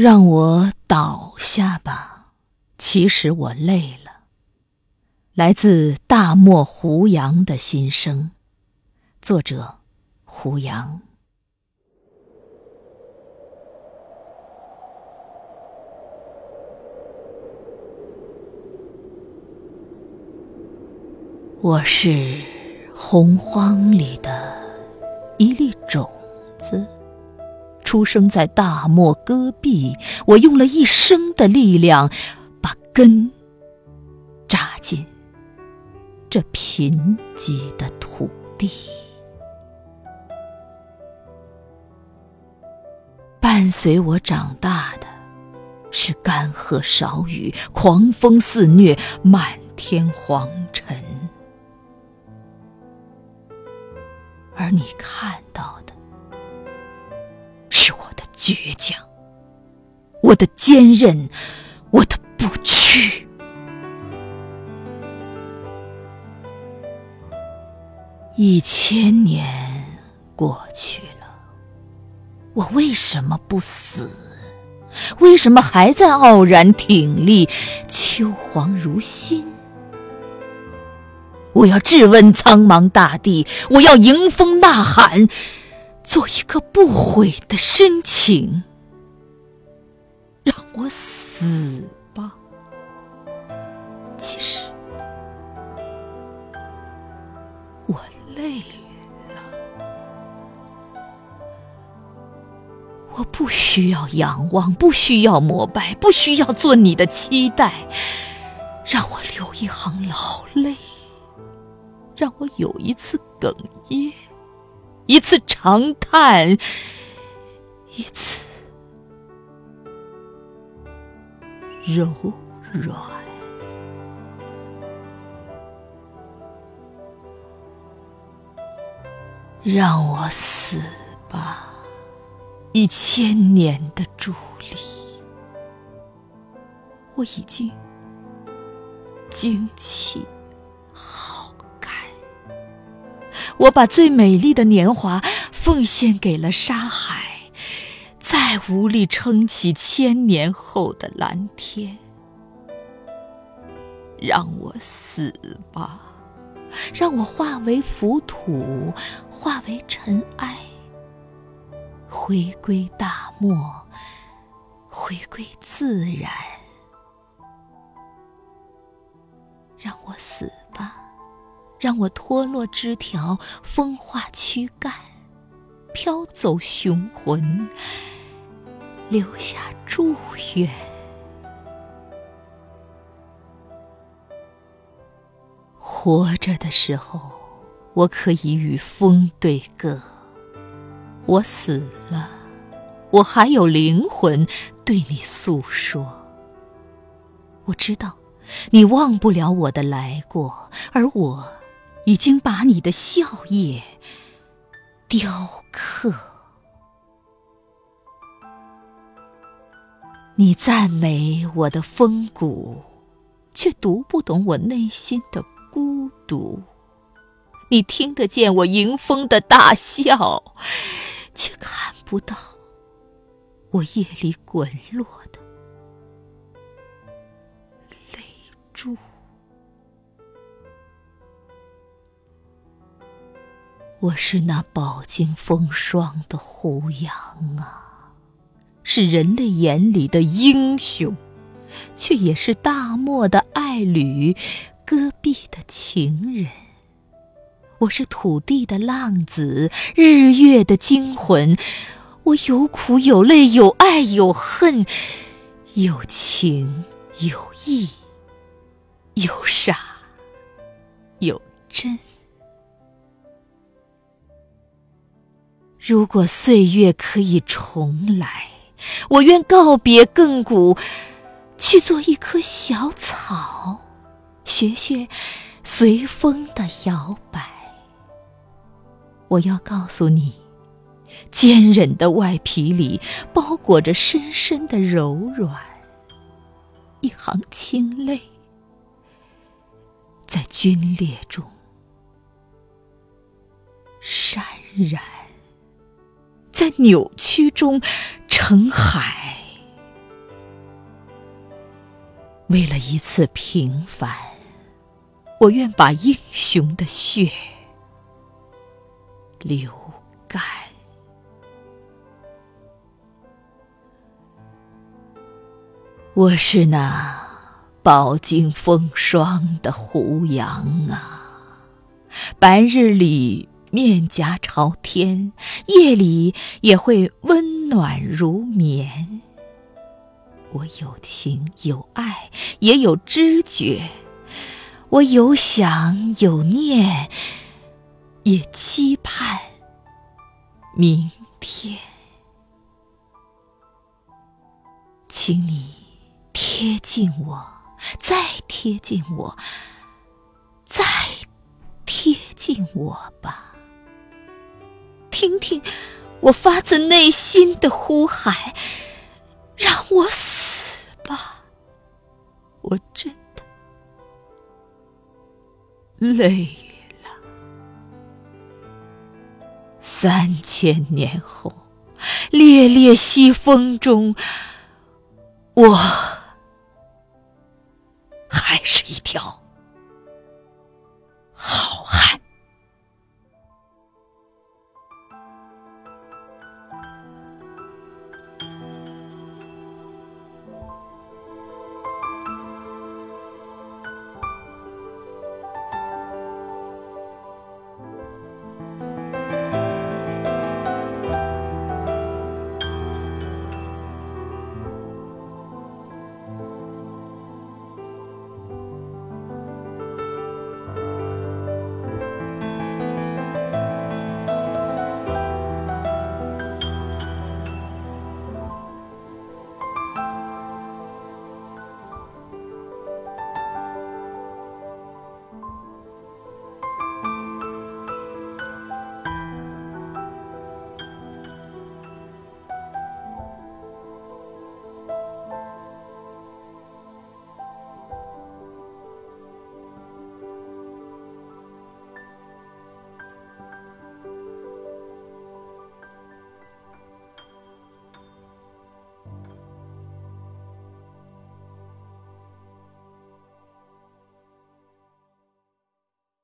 让我倒下吧，其实我累了。来自大漠胡杨的心声，作者胡杨。我是洪荒里的一粒种子。出生在大漠戈壁，我用了一生的力量，把根扎进这贫瘠的土地。伴随我长大的，是干涸少雨、狂风肆虐、漫天黄尘，而你看到。是我的倔强，我的坚韧，我的不屈。一千年过去了，我为什么不死？为什么还在傲然挺立？秋黄如新。我要质问苍茫大地，我要迎风呐喊。做一个不悔的深情，让我死吧。其实我累了，我不需要仰望，不需要膜拜，不需要做你的期待。让我流一行老泪，让我有一次哽咽。一次长叹，一次柔软，让我死吧！一千年的伫立，我已经精气。我把最美丽的年华奉献给了沙海，再无力撑起千年后的蓝天。让我死吧，让我化为浮土，化为尘埃，回归大漠，回归自然。让我死。让我脱落枝条，风化躯干，飘走雄魂，留下祝愿。活着的时候，我可以与风对歌；我死了，我还有灵魂对你诉说。我知道，你忘不了我的来过，而我。已经把你的笑靥雕刻。你赞美我的风骨，却读不懂我内心的孤独。你听得见我迎风的大笑，却看不到我夜里滚落的泪珠。我是那饱经风霜的胡杨啊，是人类眼里的英雄，却也是大漠的爱侣，戈壁的情人。我是土地的浪子，日月的惊魂。我有苦有泪，有爱有恨，有情有义，有傻有真。如果岁月可以重来，我愿告别亘古，去做一棵小草，学学随风的摇摆。我要告诉你，坚韧的外皮里包裹着深深的柔软。一行清泪，在皲裂中潸然。在扭曲中成海，为了一次平凡，我愿把英雄的血流干。我是那饱经风霜的胡杨啊，白日里面颊朝天，夜里也会温暖如棉。我有情有爱，也有知觉；我有想有念，也期盼明天。请你贴近我，再贴近我，再贴近我吧，听听我发自内心的呼喊。让我死吧！我真的累了。三千年后，烈烈西风中，我还是一条好汉。